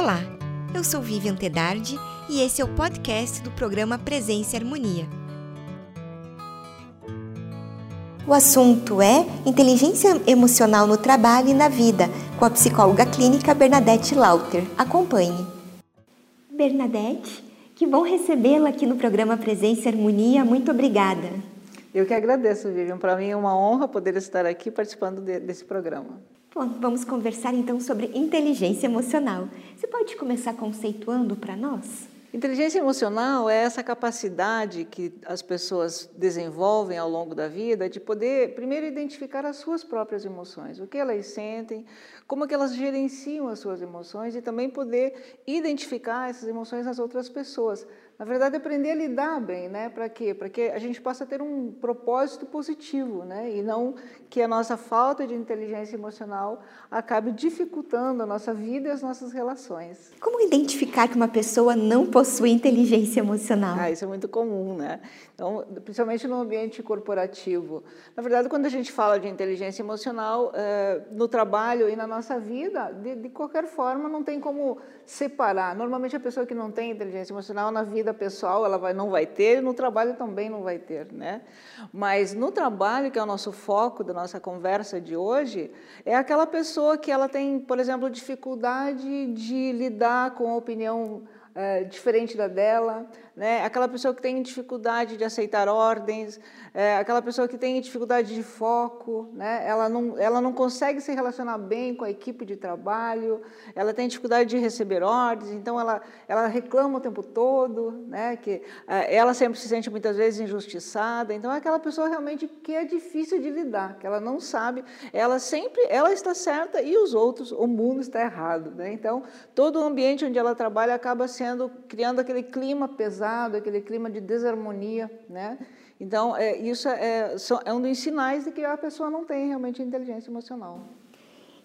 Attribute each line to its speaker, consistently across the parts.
Speaker 1: Olá, eu sou Vivian Tedardi e esse é o podcast do programa Presença e Harmonia. O assunto é inteligência emocional no trabalho e na vida, com a psicóloga clínica Bernadette Lauter. Acompanhe. Bernadette, que bom recebê-la aqui no programa Presença e Harmonia. Muito obrigada.
Speaker 2: Eu que agradeço, Vivian. Para mim é uma honra poder estar aqui participando de, desse programa.
Speaker 1: Bom, vamos conversar então sobre inteligência emocional. Você pode começar conceituando para nós?
Speaker 2: Inteligência emocional é essa capacidade que as pessoas desenvolvem ao longo da vida de poder, primeiro, identificar as suas próprias emoções, o que elas sentem, como que elas gerenciam as suas emoções e também poder identificar essas emoções nas outras pessoas. Na verdade, aprender a lidar bem, né? Para quê? Para que a gente possa ter um propósito positivo, né? E não que a nossa falta de inteligência emocional acabe dificultando a nossa vida e as nossas relações.
Speaker 1: Como identificar que uma pessoa não possui inteligência emocional?
Speaker 2: Ah, isso é muito comum, né? Então, principalmente no ambiente corporativo. Na verdade, quando a gente fala de inteligência emocional, é, no trabalho e na nossa vida, de, de qualquer forma, não tem como separar. Normalmente, a pessoa que não tem inteligência emocional na vida pessoal, ela vai, não vai ter, no trabalho também não vai ter, né? Mas no trabalho, que é o nosso foco da nossa conversa de hoje, é aquela pessoa que ela tem, por exemplo, dificuldade de lidar com a opinião é, diferente da dela, né? aquela pessoa que tem dificuldade de aceitar ordens, é, aquela pessoa que tem dificuldade de foco, né? ela, não, ela não consegue se relacionar bem com a equipe de trabalho, ela tem dificuldade de receber ordens, então ela, ela reclama o tempo todo, né? que é, ela sempre se sente muitas vezes injustiçada, então é aquela pessoa realmente que é difícil de lidar, que ela não sabe, ela sempre, ela está certa e os outros, o mundo está errado. Né? Então, todo o ambiente onde ela trabalha acaba sendo, criando aquele clima pesado, aquele clima de desarmonia, né? Então, é, isso é, é um dos sinais de que a pessoa não tem realmente inteligência emocional.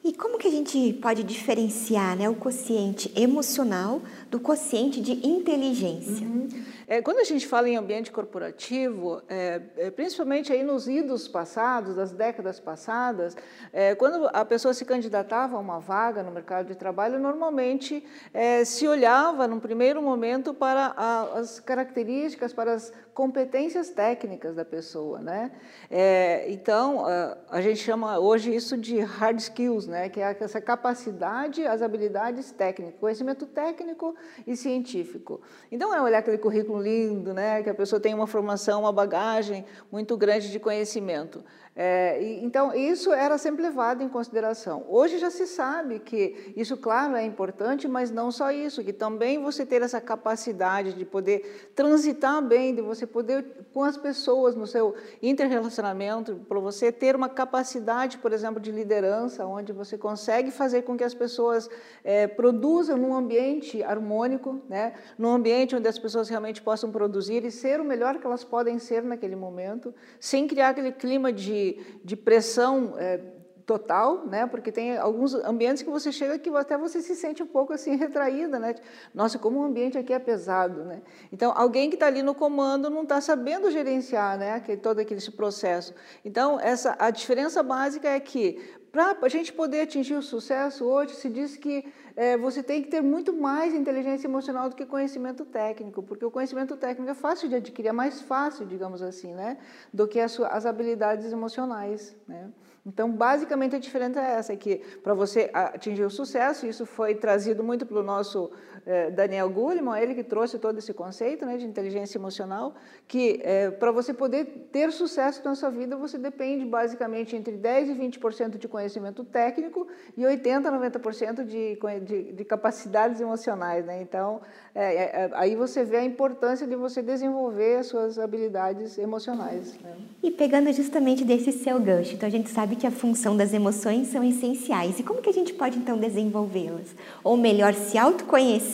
Speaker 1: E como que a gente pode diferenciar né, o quociente emocional do quociente de inteligência?
Speaker 2: Uhum. É, quando a gente fala em ambiente corporativo, é, é, principalmente aí nos idos passados, das décadas passadas, é, quando a pessoa se candidatava a uma vaga no mercado de trabalho, normalmente é, se olhava, num primeiro momento, para a, as características, para as competências técnicas da pessoa, né? É, então, a, a, gente chama hoje isso de hard skills, né? Que é essa capacidade, as habilidades técnicas, conhecimento técnico e científico. Então, é olhar aquele currículo lindo, né? Que a pessoa tem uma formação, uma bagagem muito grande de conhecimento. É, e, então, isso era sempre levado em consideração. Hoje já se sabe que isso, claro, é importante, mas não só isso, que também você ter essa capacidade de poder transitar bem, de você poder, com as pessoas no seu interrelacionamento, para você ter uma capacidade, por exemplo, de liderança, onde você consegue fazer com que as pessoas é, produzam num ambiente harmônico, né, num ambiente onde as pessoas realmente possam produzir e ser o melhor que elas podem ser naquele momento, sem criar aquele clima de de, pressão é, total, né? Porque tem alguns ambientes que você chega que até você se sente um pouco assim retraída, né? Nossa, como o ambiente aqui é pesado, né? Então, alguém que está ali no comando não está sabendo gerenciar, né? Aquele, todo aquele processo. Então, essa a diferença básica é que para a gente poder atingir o sucesso hoje, se diz que é, você tem que ter muito mais inteligência emocional do que conhecimento técnico, porque o conhecimento técnico é fácil de adquirir, é mais fácil, digamos assim, né, do que as, as habilidades emocionais. Né? Então, basicamente, a diferença é essa, é que para você atingir o sucesso, isso foi trazido muito pelo nosso eh, Daniel Goleman, ele que trouxe todo esse conceito né, de inteligência emocional, que eh, para você poder ter sucesso na sua vida, você depende basicamente entre 10% e 20% de conhecimento técnico e 80% a 90% de, de, de, capacidades emocionais. Né? Então, é, é, aí você vê a importância de você desenvolver as suas habilidades emocionais. Né?
Speaker 1: E pegando justamente desse seu gancho, então a gente sabe que a função das emoções são essenciais. E como que a gente pode então desenvolvê-las? Ou melhor, se autoconhecer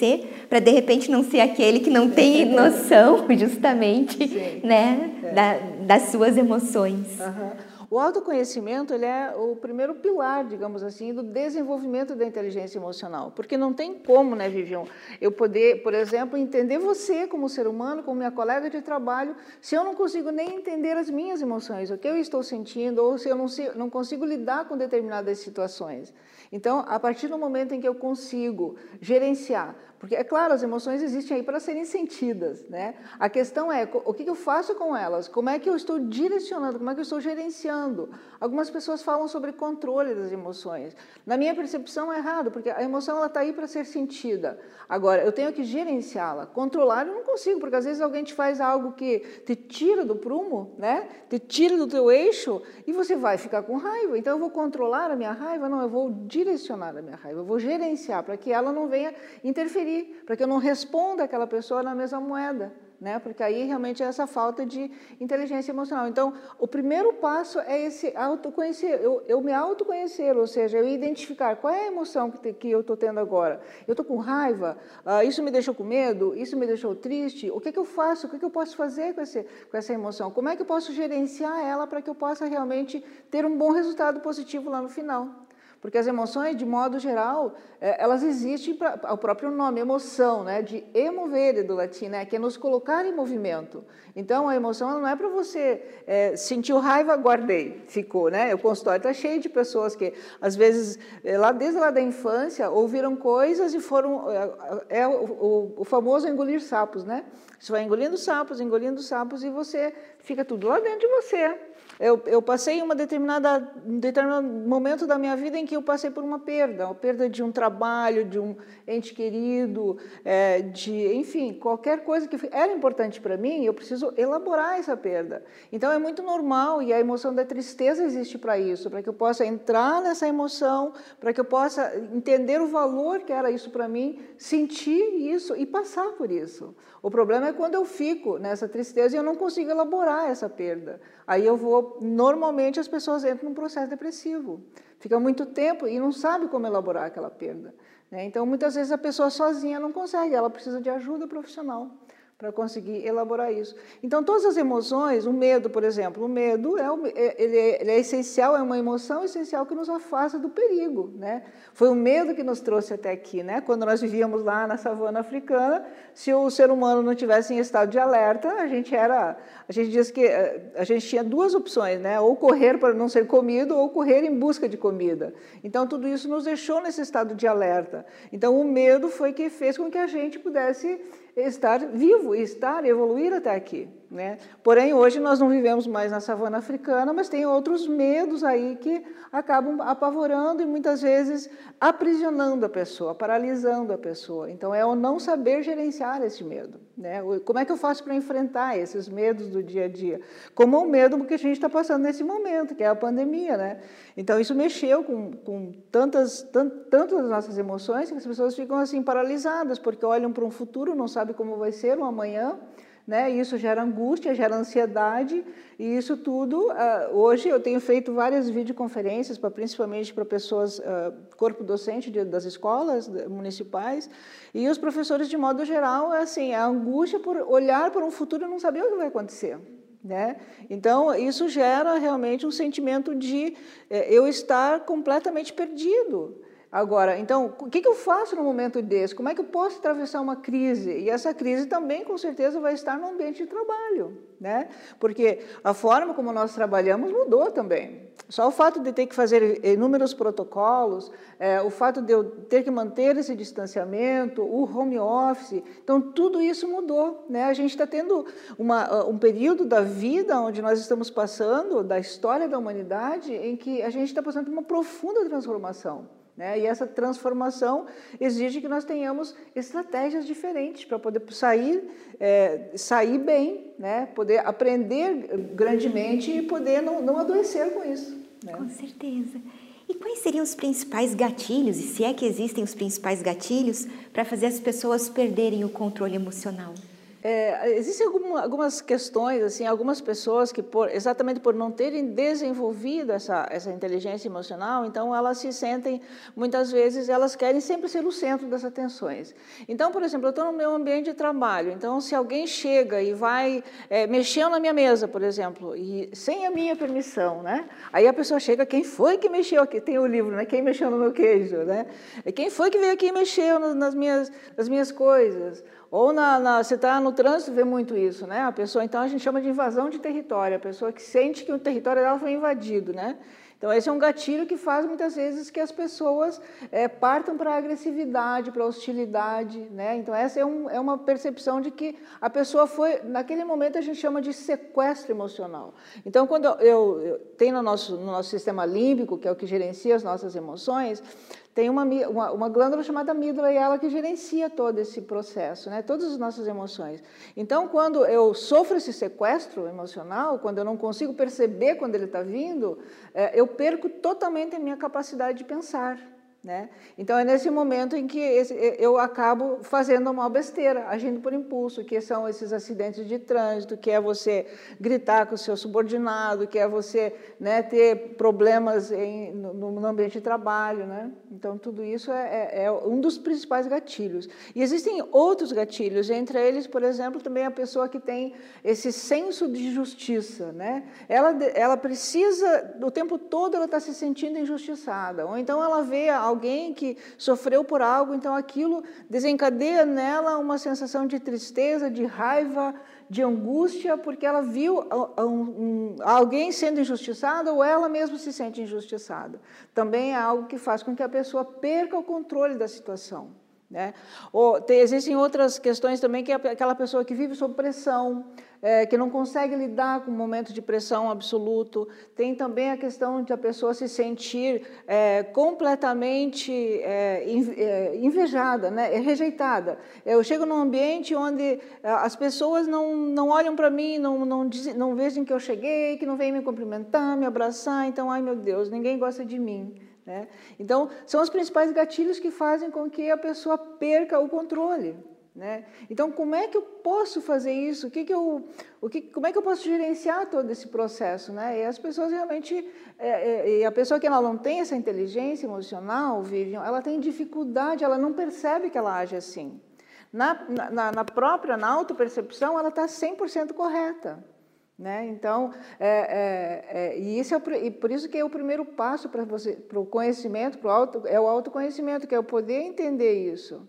Speaker 1: para de repente não ser aquele que não tem noção justamente, Sim. né, é. da, das suas emoções.
Speaker 2: Uhum. O autoconhecimento ele é o primeiro pilar, digamos assim, do desenvolvimento da inteligência emocional, porque não tem como, né, Vivian, eu poder, por exemplo, entender você como ser humano, como minha colega de trabalho, se eu não consigo nem entender as minhas emoções, o que eu estou sentindo, ou se eu não, não consigo lidar com determinadas situações. Então, a partir do momento em que eu consigo gerenciar porque, é claro, as emoções existem aí para serem sentidas, né? A questão é, o que eu faço com elas? Como é que eu estou direcionando? Como é que eu estou gerenciando? Algumas pessoas falam sobre controle das emoções. Na minha percepção, é errado, porque a emoção está aí para ser sentida. Agora, eu tenho que gerenciá-la. Controlar eu não consigo, porque às vezes alguém te faz algo que te tira do prumo, né? Te tira do teu eixo e você vai ficar com raiva. Então, eu vou controlar a minha raiva? Não, eu vou direcionar a minha raiva. Eu vou gerenciar para que ela não venha interferir para que eu não responda aquela pessoa na mesma moeda, né? Porque aí realmente é essa falta de inteligência emocional. Então, o primeiro passo é esse autoconhecer, eu, eu me autoconhecer, ou seja, eu identificar qual é a emoção que, te, que eu estou tendo agora. Eu estou com raiva, uh, isso me deixou com medo, isso me deixou triste. O que, que eu faço? O que, que eu posso fazer com, esse, com essa emoção? Como é que eu posso gerenciar ela para que eu possa realmente ter um bom resultado positivo lá no final? Porque as emoções, de modo geral, é, elas existem para o próprio nome, emoção, né? de emovere do latim, né? que é nos colocar em movimento. Então, a emoção não é para você é, sentir raiva, guardei, ficou. Né? O consultório está cheio de pessoas que, às vezes, é, lá desde lá da infância, ouviram coisas e foram... É, é o, o, o famoso engolir sapos, né? Você vai engolindo sapos, engolindo sapos e você fica tudo lá dentro de você. Eu, eu passei uma determinada, um determinado momento da minha vida em que eu passei por uma perda, a perda de um trabalho, de um ente querido, é, de, enfim, qualquer coisa que era importante para mim, eu preciso elaborar essa perda. Então é muito normal e a emoção da tristeza existe para isso, para que eu possa entrar nessa emoção, para que eu possa entender o valor que era isso para mim, sentir isso e passar por isso. O problema é quando eu fico nessa tristeza e eu não consigo elaborar essa perda. Aí eu vou, normalmente as pessoas entram num processo depressivo. Fica muito tempo e não sabe como elaborar aquela perda. Né? Então, muitas vezes a pessoa sozinha não consegue, ela precisa de ajuda profissional para conseguir elaborar isso. Então, todas as emoções, o medo, por exemplo, o medo é, é, ele é, ele é, essencial, é uma emoção essencial que nos afasta do perigo, né? Foi o medo que nos trouxe até aqui, né? Quando nós vivíamos lá na savana africana, se o ser humano não tivesse em estado de alerta, a gente era, a gente diz que eh, a gente tinha duas opções, né? Ou correr para não ser comido, ou correr em busca de comida. Então, tudo isso nos deixou nesse estado de alerta. Então, o medo foi que fez com que a gente pudesse estar vivo, estar, evoluir até aqui. Né? Porém, hoje nós não vivemos mais na savana africana, mas tem outros medos aí que acabam apavorando e muitas vezes aprisionando a pessoa, paralisando a pessoa. Então, é o não saber gerenciar esse medo. Né? Como é que eu faço para enfrentar esses medos do dia a dia? Como o medo que a gente está passando nesse momento, que é a pandemia. Né? Então, isso mexeu com, com tantas, tant, tantas das nossas emoções que as pessoas ficam assim paralisadas, porque olham para um futuro, não sabem como vai ser o amanhã, né? Isso gera angústia, gera ansiedade, e isso tudo, uh, hoje eu tenho feito várias videoconferências, pra, principalmente para pessoas, uh, corpo docente de, das escolas municipais, e os professores, de modo geral, é assim, a angústia por olhar para um futuro e não saber o que vai acontecer. Né? Então, isso gera realmente um sentimento de eh, eu estar completamente perdido. Agora, então, o que eu faço no momento desse? Como é que eu posso atravessar uma crise? E essa crise também, com certeza, vai estar no ambiente de trabalho, né? Porque a forma como nós trabalhamos mudou também. Só o fato de ter que fazer inúmeros protocolos, é, o fato de eu ter que manter esse distanciamento, o home office, então tudo isso mudou, né? A gente está tendo uma, um período da vida onde nós estamos passando, da história da humanidade, em que a gente está passando por uma profunda transformação. Né? E essa transformação exige que nós tenhamos estratégias diferentes para poder sair, é, sair bem, né? poder aprender grandemente e poder não, não adoecer com isso. Né?
Speaker 1: Com certeza. E quais seriam os principais gatilhos, e se é que existem os principais gatilhos, para fazer as pessoas perderem o controle emocional?
Speaker 2: É, existem algum, algumas questões, assim, algumas pessoas que, por, exatamente por não terem desenvolvido essa, essa inteligência emocional, então elas se sentem, muitas vezes, elas querem sempre ser o centro das atenções. Então, por exemplo, eu estou no meu ambiente de trabalho, então se alguém chega e vai é, mexendo na minha mesa, por exemplo, e sem a minha permissão, né? Aí a pessoa chega, quem foi que mexeu aqui? Tem o livro, né? Quem mexeu no meu queijo, né? Quem foi que veio aqui e mexeu nas minhas, nas minhas coisas? Ou na, na, você está no trânsito, vê muito isso, né? A pessoa, então, a gente chama de invasão de território, a pessoa que sente que o território dela foi invadido, né? Então, esse é um gatilho que faz muitas vezes que as pessoas é, partam para a agressividade, para a hostilidade. Né? Então, essa é, um, é, uma percepção de que a pessoa foi, naquele momento, a gente chama de sequestro emocional. Então, quando eu, eu, eu tenho no nosso, no nosso sistema límbico, que é o que gerencia as nossas emoções, tem uma, uma, uma, glândula chamada amígdala e ela que gerencia todo esse processo, né? todas as nossas emoções. Então, quando eu sofro esse sequestro emocional, quando eu não consigo perceber quando ele está vindo, é, eu perco totalmente a minha capacidade de pensar. Né? Então é nesse momento em que eu acabo fazendo uma besteira, agindo por impulso, que são esses acidentes de trânsito, que é você gritar com o seu subordinado, que é você né, ter problemas em, no, no, ambiente de trabalho. Né? Então tudo isso é, é, é, um dos principais gatilhos. E existem outros gatilhos, entre eles, por exemplo, também a pessoa que tem esse senso de justiça. Né? Ela, ela precisa, o tempo todo ela está se sentindo injustiçada, ou então ela vê alguém que sofreu por algo, então aquilo desencadeia nela uma sensação de tristeza, de raiva, de angústia, porque ela viu alguém sendo injustiçado ou ela mesma se sente injustiçada. Também é algo que faz com que a pessoa perca o controle da situação. Né? Ou, tem, existem outras questões também, que é aquela pessoa que vive sob pressão, é, que não consegue lidar com um momento de pressão absoluto. Tem também a questão de a pessoa se sentir é, completamente é, é invejada, né? rejeitada. Eu chego num ambiente onde é, as pessoas não, não olham para mim, não, não, dizem, não vejam que eu cheguei, que não vêm me cumprimentar, me abraçar. Então, ai meu Deus, ninguém gosta de mim. Né? Então, são os principais gatilhos que fazem com que a pessoa perca o controle. Né? Então, como é que eu posso fazer isso? O que, que eu, o que, como é que eu posso gerenciar todo esse processo? Né? E as pessoas realmente, é, é, a pessoa que ela não tem essa inteligência emocional, Vivian, ela tem dificuldade, ela não percebe que ela age assim. Na, na, na própria, na autopercepção, ela está 100% correta. Né? Então, é, é, é, e, isso é, e por isso que é o primeiro passo para você, para o conhecimento, para o auto, é o autoconhecimento, que é o poder entender isso.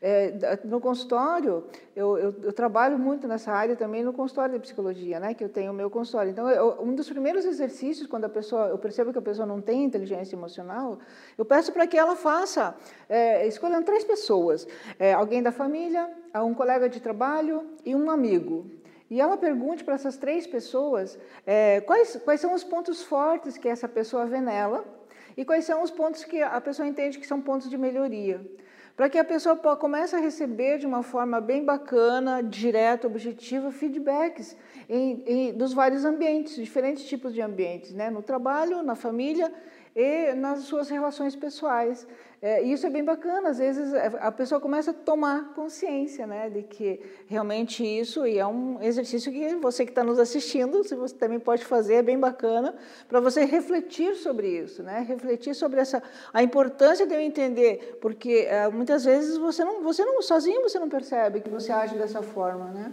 Speaker 2: É, no consultório, eu, eu, eu, trabalho muito nessa área também no consultório de psicologia, né, que eu tenho o meu consultório. Então, eu, um dos primeiros exercícios, quando a pessoa, eu percebo que a pessoa não tem inteligência emocional, eu peço para que ela faça, é, escolhendo três pessoas, é, alguém da família, um colega de trabalho e um amigo. E ela pergunte para essas três pessoas é, quais, quais são os pontos fortes que essa pessoa vê nela e quais são os pontos que a pessoa entende que são pontos de melhoria. Para que a pessoa comece a receber de uma forma bem bacana, direta, objetiva, feedbacks em, em, dos vários ambientes, diferentes tipos de ambientes, né? no trabalho, na família e nas suas relações pessoais. É, isso é bem bacana, às vezes é, a pessoa começa a tomar consciência né, de que realmente isso, e é um exercício que você que está nos assistindo, se você também pode fazer, é bem bacana, para você refletir sobre isso, né, refletir sobre essa, a importância de eu entender, porque é, muitas vezes você não, você não, sozinho você não percebe que você age dessa forma, né?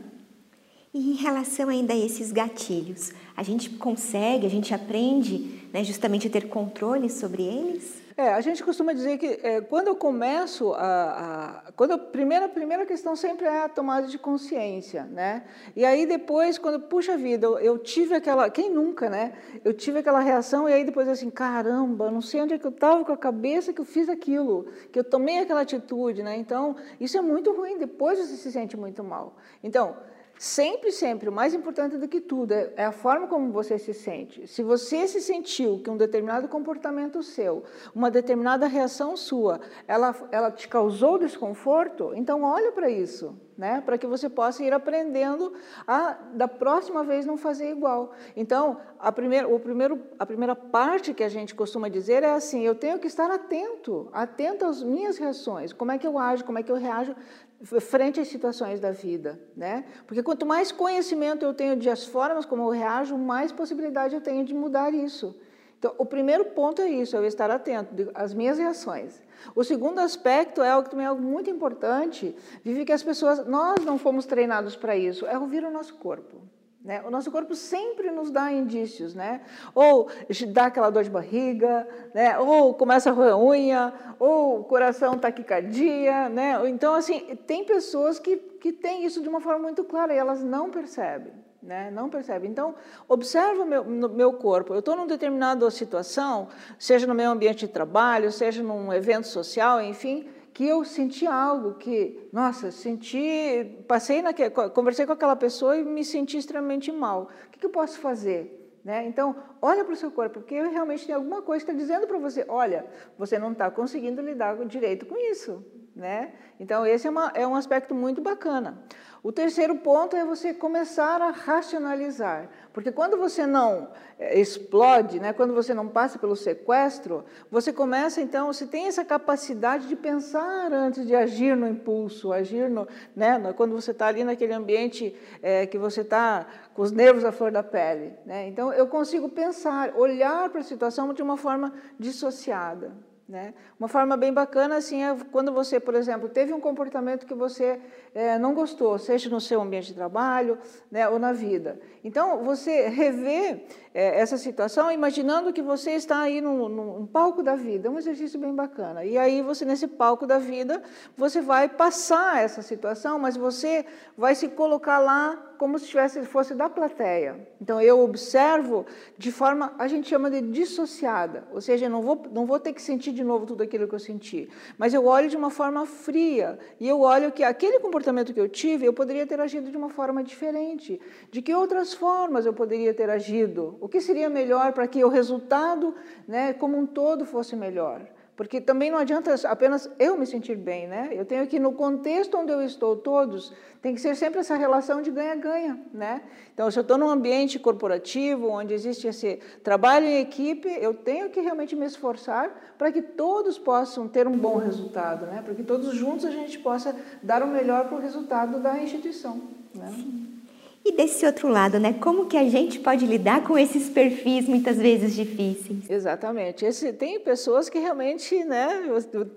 Speaker 1: E em relação ainda a esses gatilhos, a gente consegue, a gente aprende né, justamente a ter controle sobre eles?
Speaker 2: É, a gente costuma dizer que é, quando eu começo a, a quando a primeira primeira questão sempre é a tomada de consciência, né? E aí depois quando puxa vida, eu, eu tive aquela, quem nunca, né? Eu tive aquela reação e aí depois assim, caramba, não sei onde é que eu estava com a cabeça que eu fiz aquilo, que eu tomei aquela atitude, né? Então isso é muito ruim. Depois você se sente muito mal. Então Sempre, sempre, o mais importante do que tudo é, é, a forma como você se sente. Se você se sentiu que um determinado comportamento seu, uma determinada reação sua, ela, ela te causou desconforto, então olha para isso né? para que você possa ir aprendendo a, da próxima vez, não fazer igual. Então, a primeira, o primeiro, a primeira parte que a gente costuma dizer é assim: eu tenho que estar atento, atento às minhas reações, como é que eu ajo, como é que eu reajo frente às situações da vida, né? Porque quanto mais conhecimento eu tenho de as formas como eu reajo, mais possibilidade eu tenho de mudar isso. Então, o primeiro ponto é isso, é eu estar atento às minhas reações. O segundo aspecto é algo também é algo muito importante, vive que as pessoas, nós não fomos treinados para isso, é ouvir o nosso corpo. Né? O nosso corpo sempre nos dá indícios, né? Ou dá aquela dor de barriga, né? ou começa a roer unha, ou o coração taquicardia, né? Então, assim, tem pessoas que, que têm isso de uma forma muito clara e elas não percebem né? não percebe. Então, observa meu, meu corpo. Eu estou numa determinada situação, seja no meu ambiente de trabalho, seja num evento social, enfim, que eu senti algo que, nossa, senti, passei naquele, conversei com aquela pessoa e me senti extremamente mal. O que, que eu posso fazer? Né? Então, olha para o seu corpo, porque realmente tem alguma coisa que está dizendo para você, olha, você não está conseguindo lidar direito com isso. Né? Então, esse é, uma, é um aspecto muito bacana. O terceiro ponto é você começar a racionalizar, porque quando você não é, explode, né, quando você não passa pelo sequestro, você começa então, você tem essa capacidade de pensar antes de agir no impulso, agir no, né, quando você está ali naquele ambiente é, que você está com os nervos à flor da pele. Né? Então eu consigo pensar, olhar para a situação de uma forma dissociada. Né? Uma forma bem bacana assim é quando você, por exemplo, teve um comportamento que você é, não gostou, seja no seu ambiente de trabalho né, ou na vida. Então, você rever é, essa situação imaginando que você está aí num, num, palco da vida, é um exercício bem bacana. E aí, você, nesse palco da vida, você vai passar essa situação, mas você vai se colocar lá como se tivesse, fosse da plateia. Então, eu observo de forma, a gente chama de dissociada, ou seja, eu não vou, não vou ter que sentir de novo tudo aquilo que eu senti, mas eu olho de uma forma fria, e eu olho que aquele comportamento que eu tive, eu poderia ter agido de uma forma diferente. De que outras formas eu poderia ter agido? O que seria melhor para que o resultado, né, como um todo, fosse melhor? Porque também não adianta apenas eu me sentir bem, né? Eu tenho que, no contexto onde eu estou, todos, tem que ser sempre essa relação de ganha-ganha, né? Então, se eu estou num ambiente corporativo, onde existe esse trabalho em equipe, eu tenho que realmente me esforçar para que todos possam ter um bom resultado, né? Para que todos juntos a gente possa dar o melhor para o resultado da instituição, né? Sim.
Speaker 1: E desse outro lado, né, como que a gente pode lidar com esses perfis muitas vezes difíceis?
Speaker 2: Exatamente. Esse, tem pessoas que realmente né,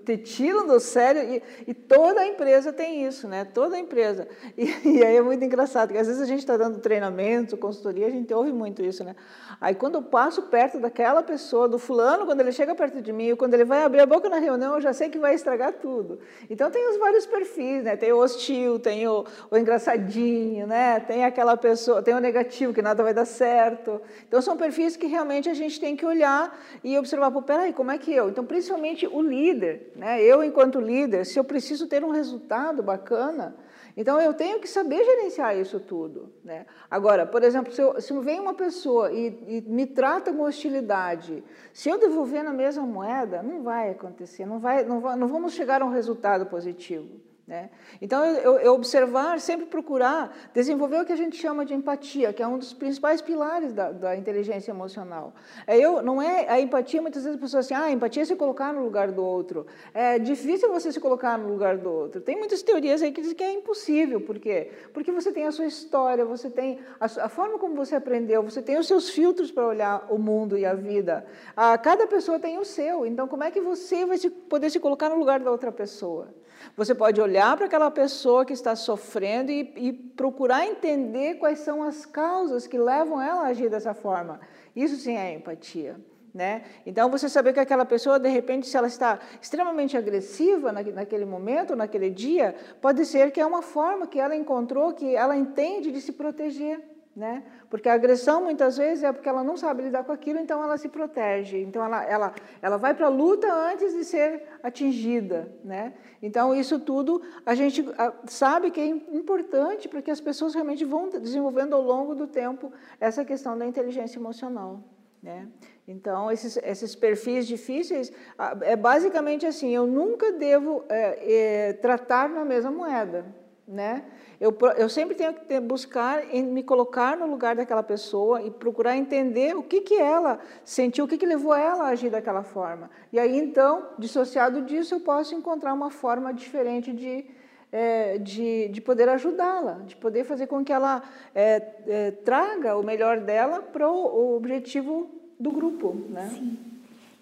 Speaker 2: te tiram do sério e, e toda empresa tem isso, né? Toda empresa. E, e aí é muito engraçado, porque às vezes a gente está dando treinamento, consultoria, a gente ouve muito isso, né? Aí quando eu passo perto daquela pessoa, do fulano, quando ele chega perto de mim, quando ele vai abrir a boca na reunião, eu já sei que vai estragar tudo. Então tem os vários perfis, né? Tem o hostil, tem o, o engraçadinho, né? Tem a aquela pessoa, tem o negativo, que nada vai dar certo. Então, são perfis que realmente a gente tem que olhar e observar, pô, peraí, como é que eu? Então, principalmente o líder, né? Eu, enquanto líder, se eu preciso ter um resultado bacana, então eu tenho que saber gerenciar isso tudo. Né? Agora, por exemplo, se, eu, se vem uma pessoa e, e, me trata com hostilidade, se eu devolver na mesma moeda, não vai acontecer, não, vai, não, vai, não vamos chegar a um resultado positivo. Né? Então, eu, eu, observar, sempre procurar desenvolver o que a gente chama de empatia, que é um dos principais pilares da, da inteligência emocional. É eu, não é a empatia, muitas vezes as pessoas assim, ah, empatia é se colocar no lugar do outro. É difícil você se colocar no lugar do outro. Tem muitas teorias aí que dizem que é impossível. Por quê? Porque você tem a sua história, você tem a, a forma como você aprendeu, você tem os seus filtros para olhar o mundo e a vida. A, cada pessoa tem o seu. Então, como é que você vai se, poder se colocar no lugar da outra pessoa? Você pode olhar para aquela pessoa que está sofrendo e, e, procurar entender quais são as causas que levam ela a agir dessa forma. Isso sim é empatia. Né? Então, você saber que aquela pessoa, de repente, se ela está extremamente agressiva naquele momento, naquele dia, pode ser que é uma forma que ela encontrou, que ela entende de se proteger. Né? Porque a agressão muitas vezes é porque ela não sabe lidar com aquilo, então ela se protege. Então ela, ela, ela vai para a luta antes de ser atingida. Né? Então isso tudo a gente sabe que é importante para que as pessoas realmente vão desenvolvendo ao longo do tempo essa questão da inteligência emocional. Né? Então, esses, esses perfis difíceis, é basicamente assim, eu nunca devo é, é, tratar na mesma moeda. Né? Eu, eu sempre tenho que buscar em me colocar no lugar daquela pessoa e procurar entender o que, que ela sentiu, o que, que levou ela a agir daquela forma. E aí, então, dissociado disso, eu posso encontrar uma forma diferente de é, de, de poder ajudá-la, de poder fazer com que ela é, é, traga o melhor dela para o objetivo do grupo. Né?
Speaker 1: Sim.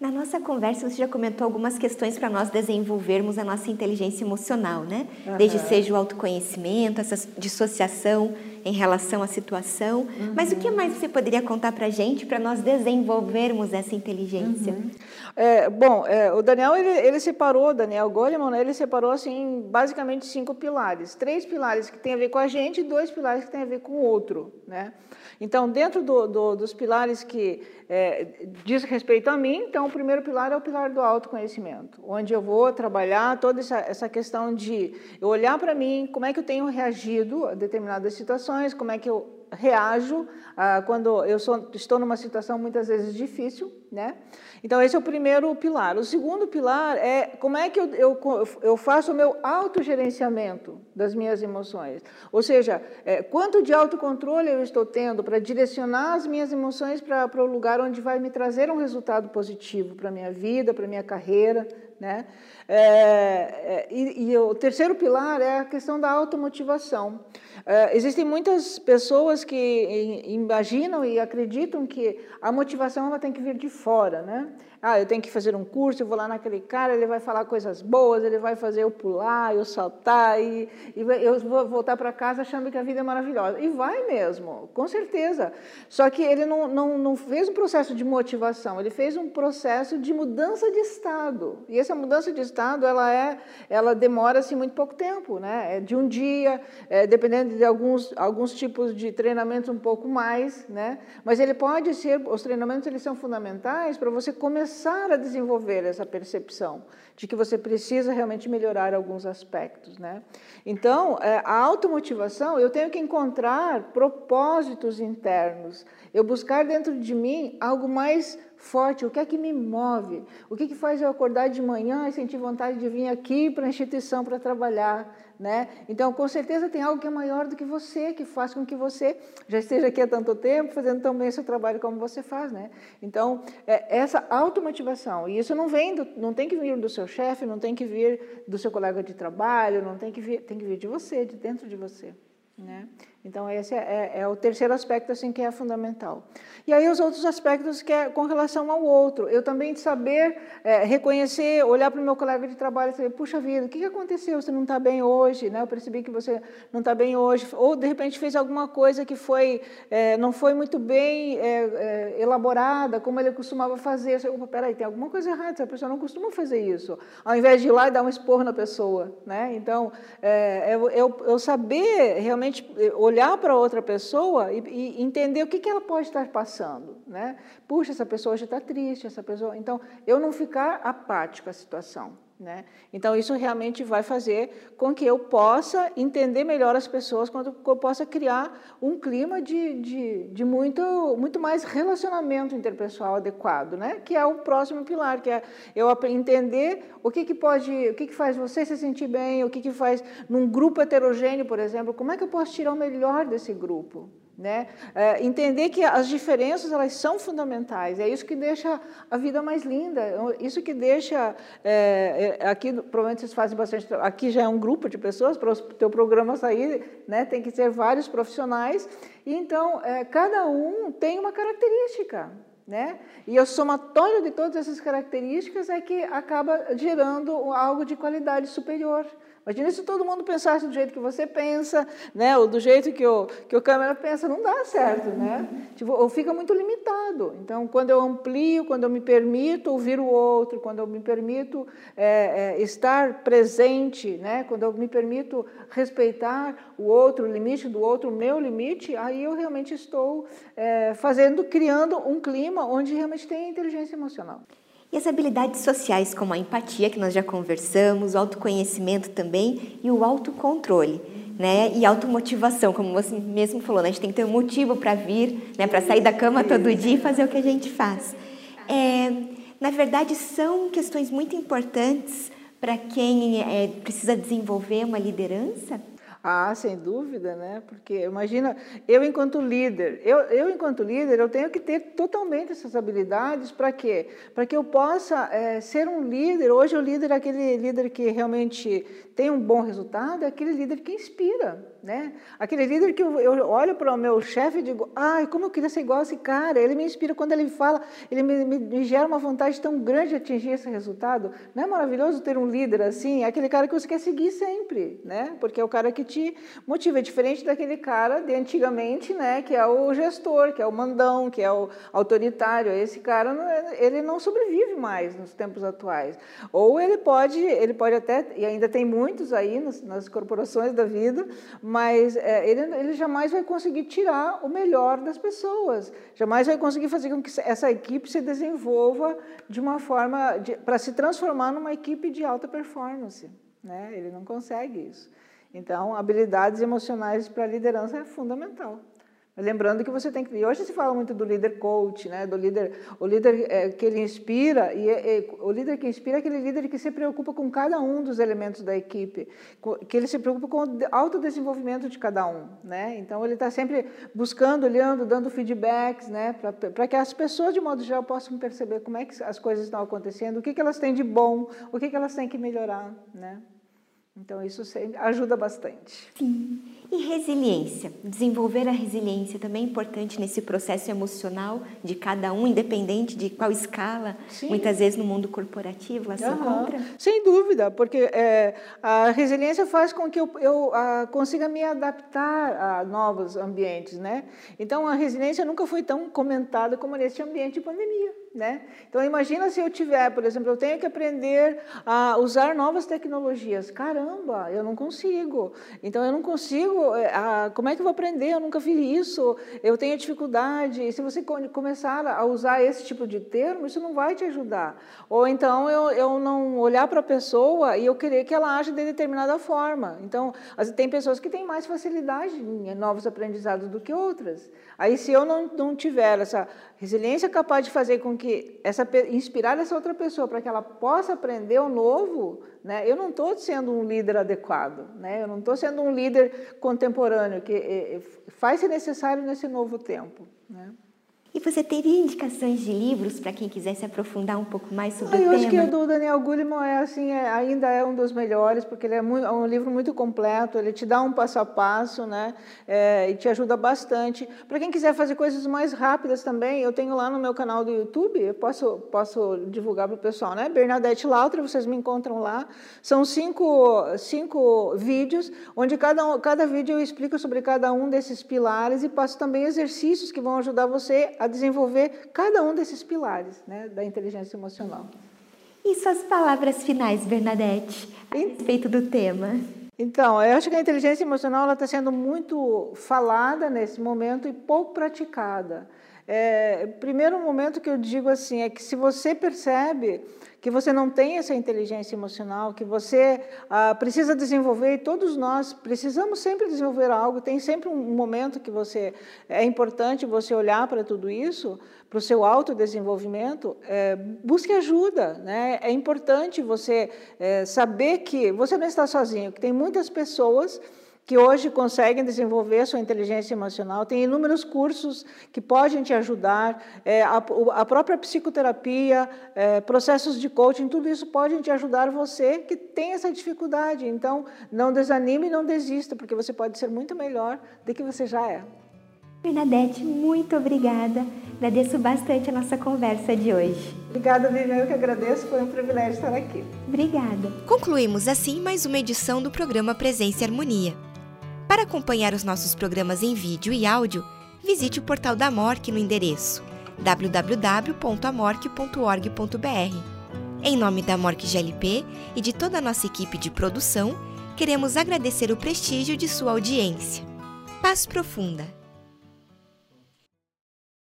Speaker 1: Na nossa conversa, você já comentou algumas questões para nós desenvolvermos a nossa inteligência emocional, né? Uhum. Desde seja o autoconhecimento, essa dissociação em relação à situação. Uhum. Mas o que mais você poderia contar para a gente para nós desenvolvermos essa inteligência? Uhum.
Speaker 2: É, bom, é, o Daniel ele, ele separou, Daniel Goleman, né, ele separou assim basicamente cinco pilares, três pilares que têm a ver com a gente e dois pilares que têm a ver com o outro, né? Então, dentro do, do, dos pilares que é, diz respeito a mim, então o primeiro pilar é o pilar do autoconhecimento, onde eu vou trabalhar toda essa, essa questão de eu olhar para mim, como é que eu tenho reagido a determinadas situações, como é que eu reajo ah, quando eu sou, estou numa situação muitas vezes difícil, né? Então esse é o primeiro pilar. O segundo pilar é como é que eu, eu, eu faço o meu autogerenciamento das minhas emoções. Ou seja, é, quanto de autocontrole eu estou tendo para direcionar as minhas emoções para o lugar onde vai me trazer um resultado positivo para a minha vida, para a minha carreira, né? É, é, e, e, o terceiro pilar é a questão da automotivação. É, existem muitas pessoas que imaginam e acreditam que a motivação ela tem que vir de fora, né? Ah, eu tenho que fazer um curso, eu vou lá naquele cara, ele vai falar coisas boas, ele vai fazer eu pular, eu saltar, e, e eu vou voltar para casa achando que a vida é maravilhosa. E vai mesmo, com certeza. Só que ele não, não, não fez um processo de motivação, ele fez um processo de mudança de estado. E essa mudança de estado, ela, é, ela demora-se muito pouco tempo, né? É de um dia, é, dependendo de alguns, alguns tipos de treinamentos um pouco mais, né? Mas ele pode ser, os treinamentos eles são fundamentais para você começar começar a desenvolver essa percepção de que você precisa realmente melhorar alguns aspectos, né? Então, é, a automotivação, eu tenho que encontrar propósitos internos, eu buscar dentro de mim algo mais forte, o que é que me move, o que, que faz eu acordar de manhã e sentir vontade de vir aqui para a instituição para trabalhar, né? Então, com certeza tem algo que é maior do que você, que faz com que você já esteja aqui há tanto tempo, fazendo tão bem seu trabalho como você faz, né? Então, é, essa automotivação, e isso não vem, do, não tem que vir do seu chefe, não tem que vir do seu colega de trabalho, não tem que vir, tem que vir de você, de dentro de você, né? Então, esse é, é, é, o terceiro aspecto assim, que é fundamental. E aí os outros aspectos que é com relação ao outro. Eu também saber é, reconhecer, olhar para o meu colega de trabalho e saber, puxa vida, o que aconteceu? Você não está bem hoje? Né? Eu percebi que você não está bem hoje. Ou, de repente, fez alguma coisa que foi, é, não foi muito bem é, elaborada, como ele costumava fazer. Você, opa, peraí, tem alguma coisa errada, essa pessoa não costuma fazer isso. Ao invés de ir lá e dar um esporro na pessoa. Né? Então, eu, eu, eu saber realmente olhar olhar para outra pessoa e, e, entender o que, que ela pode estar passando. Né? Puxa, essa pessoa já está triste, essa pessoa. Então, eu não ficar apático à situação. Né? Então, isso realmente vai fazer com que eu possa entender melhor as pessoas, quando eu possa criar um clima de, de, de, muito, muito mais relacionamento interpessoal adequado, né? que é o próximo pilar, que é eu entender o que, que pode, o que, que faz você se sentir bem, o que, que faz num grupo heterogêneo, por exemplo, como é que eu posso tirar o melhor desse grupo? Né? É, entender que as diferenças elas são fundamentais, é isso que deixa a vida mais linda, isso que deixa. É, é, aqui, provavelmente vocês fazem bastante. Aqui já é um grupo de pessoas, para o teu programa sair, né, tem que ser vários profissionais, e então é, cada um tem uma característica. Né? E o somatório de todas essas características é que acaba gerando algo de qualidade superior. Imagina se todo mundo pensasse do jeito que você pensa, né? ou do jeito que o, que o câmera pensa, não dá certo, né? Tipo, ou fica muito limitado. Então, quando eu amplio, quando eu me permito ouvir o outro, quando eu me permito é, é, estar presente, né? quando eu me permito respeitar o outro, o limite do outro, o meu limite, aí eu realmente estou é, fazendo, criando um clima onde realmente tem inteligência emocional.
Speaker 1: E as habilidades sociais, como a empatia, que nós já conversamos, o autoconhecimento também e o autocontrole. Né? E automotivação, como você mesmo falou, né? a gente tem que ter um motivo para vir, né? para sair da cama todo dia e fazer o que a gente faz. É, na verdade, são questões muito importantes para quem é, precisa desenvolver uma liderança
Speaker 2: Ah, sem dúvida, né? Porque imagina, eu enquanto líder, eu, eu enquanto líder, eu tenho que ter totalmente essas habilidades para quê? Para que eu possa é, ser um líder. Hoje o líder é aquele líder que realmente tem um bom resultado, é aquele líder que inspira, né? Aquele líder que eu, eu olho para o meu chefe e digo, ai, como eu queria ser igual a esse cara. Ele me inspira quando ele fala, ele me, me, me gera uma vontade tão grande de atingir esse resultado. Não é maravilhoso ter um líder assim? É aquele cara que você quer seguir sempre, né? Porque é o cara que te motiva, é diferente daquele cara de antigamente, né? Que é o gestor, que é o mandão, que é o autoritário. Esse cara, ele não sobrevive mais nos tempos atuais. Ou ele pode, ele pode até, e ainda tem muitos aí nas, nas corporações da vida, mas é, ele, ele jamais vai conseguir tirar o melhor das pessoas, jamais vai conseguir fazer com que essa equipe se desenvolva de uma forma, para se transformar numa equipe de alta performance. Né? Ele não consegue isso. Então, habilidades emocionais para liderança é fundamental. Lembrando que você tem que. Hoje se fala muito do líder coach, né? do líder, o líder é, que ele inspira, e, o líder que inspira é aquele líder que se preocupa com cada um dos elementos da equipe, que ele se preocupa com o autodesenvolvimento de cada um. Né? Então, ele está sempre buscando, olhando, dando feedbacks, né? para que as pessoas, de modo geral, possam perceber como é que as coisas estão acontecendo, o que, que elas têm de bom, o que, que elas têm que melhorar. Né? Então, isso ajuda bastante.
Speaker 1: Sim. E resiliência? Desenvolver a resiliência também é importante nesse processo emocional de cada um, independente de qual escala, Sim. muitas vezes no mundo corporativo ela se uhum. encontra?
Speaker 2: Sem dúvida, porque é, a resiliência faz com que eu, eu a, consiga me adaptar a novos ambientes, né? Então, a resiliência nunca foi tão comentada como nesse ambiente de pandemia. Né? Então imagina se eu tiver, por exemplo, eu tenho que aprender a usar novas tecnologias. Caramba, eu não consigo. Então eu não consigo. Eh, a, como é que eu vou aprender? Eu nunca fiz isso. Eu tenho dificuldade. E se você começar a usar esse tipo de termo, isso não vai te ajudar. Ou então eu, eu não olhar para a pessoa e eu querer que ela age de determinada forma. Então tem pessoas que têm mais facilidade em novos aprendizados do que outras. Aí se eu não, não tiver essa resiliência capaz de fazer com que essa inspirar essa outra pessoa para que ela possa aprender o novo, né? Eu não estou sendo um líder adequado, né? Eu não estou sendo um líder contemporâneo que é, faz ser necessário nesse novo tempo, né?
Speaker 1: E você teria indicações de livros para quem quiser se aprofundar um pouco mais sobre
Speaker 2: ah, o
Speaker 1: eu tema?
Speaker 2: Eu acho que o do Daniel Goleman é assim, é, ainda é um dos melhores, porque ele é, muito, é, um livro muito completo, ele te dá um passo a passo, né? É, e te ajuda bastante. Para quem quiser fazer coisas mais rápidas também, eu tenho lá no meu canal do YouTube, eu posso, posso divulgar para o pessoal, né? Bernadette Lautra, vocês me encontram lá. São cinco, cinco vídeos, onde cada, cada vídeo eu explico sobre cada um desses pilares e passo também exercícios que vão ajudar você a desenvolver cada um desses pilares né, da inteligência emocional.
Speaker 1: E suas palavras finais, Bernadette, a respeito do tema?
Speaker 2: Então, eu acho que a inteligência emocional está sendo muito falada nesse momento e pouco praticada. É, primeiro momento que eu digo assim é que se você percebe que você não tem essa inteligência emocional, que você ah, precisa desenvolver, e todos nós precisamos sempre desenvolver algo, tem sempre um momento que você é importante você olhar para tudo isso, para o seu autodesenvolvimento, é, busque ajuda. Né? É importante você é, saber que você não está sozinho, que tem muitas pessoas que hoje conseguem desenvolver sua inteligência emocional. Tem inúmeros cursos que podem te ajudar, é, a, a, própria psicoterapia, é, processos de coaching, tudo isso pode te ajudar você que tem essa dificuldade. Então, não desanime e não desista, porque você pode ser muito melhor do que você já é.
Speaker 1: Bernadette, muito obrigada. Agradeço bastante a nossa conversa de hoje.
Speaker 2: Obrigada, Vivian. Eu que agradeço. Foi um privilégio estar aqui.
Speaker 1: Obrigada.
Speaker 3: Concluímos assim mais uma edição do programa Presença e Harmonia. Para acompanhar os nossos programas em vídeo e áudio, visite o portal da MORC no endereço www.amorc.org.br. Em nome da MORC GLP e de toda a nossa equipe de produção, queremos agradecer o prestígio de sua audiência. Paz profunda!